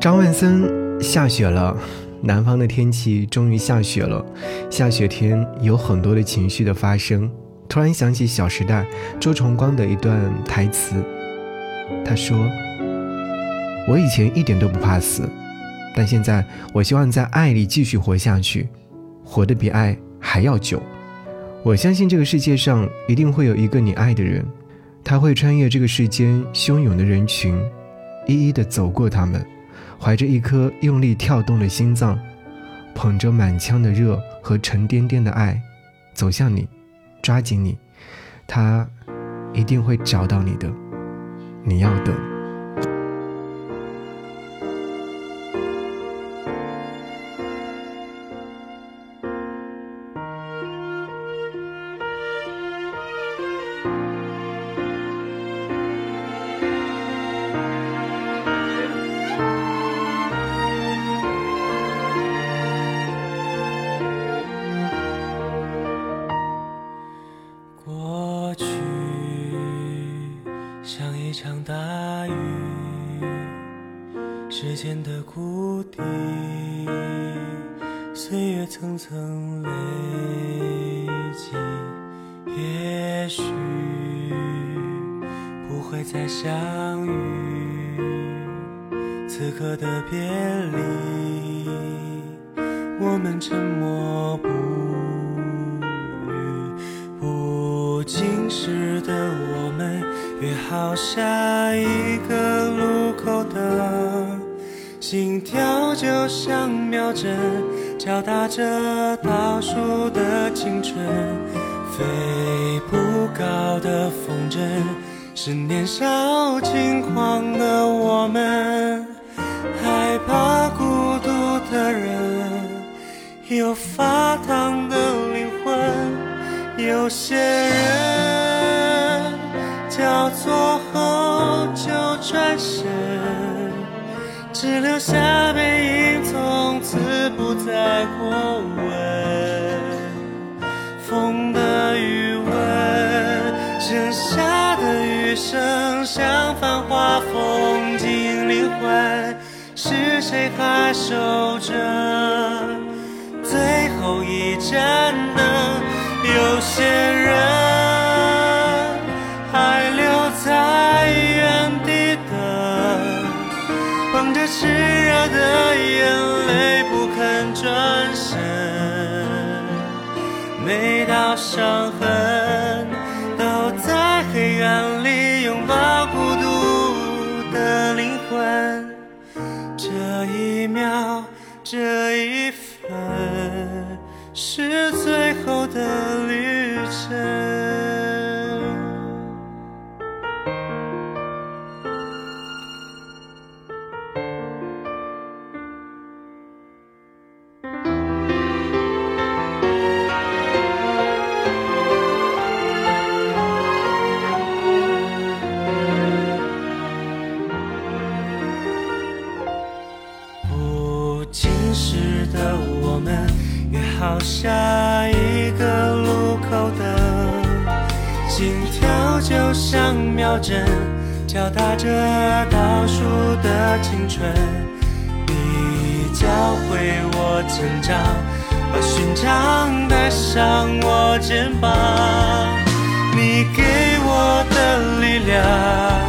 张万森下雪了，南方的天气终于下雪了。下雪天有很多的情绪的发生。突然想起《小时代》周崇光的一段台词，他说：“我以前一点都不怕死，但现在我希望在爱里继续活下去，活得比爱还要久。我相信这个世界上一定会有一个你爱的人，他会穿越这个世间汹涌的人群，一一的走过他们。”怀着一颗用力跳动的心脏，捧着满腔的热和沉甸甸的爱，走向你，抓紧你，他一定会找到你的。你要像一场大雨。时间的谷底，岁月层层累积，也许不会再相遇。此刻的别离，我们沉默好下一个路口的。心跳就像秒针，敲打着倒数的青春。飞不高的风筝，是年少轻狂的我们。害怕孤独的人，有发烫的灵魂。有些人交错后就转身。只留下背影，从此不再过问。风的余温，剩下的余生，像繁华风景灵魂，是谁还守着最后一盏灯？有些炽热的眼泪不肯转身，每道伤痕都在黑暗里拥抱孤独的灵魂。这一秒，这一分，是心跳，就像秒针，敲打着倒数的青春。你教会我成长，把勋章带上我肩膀。你给我的力量。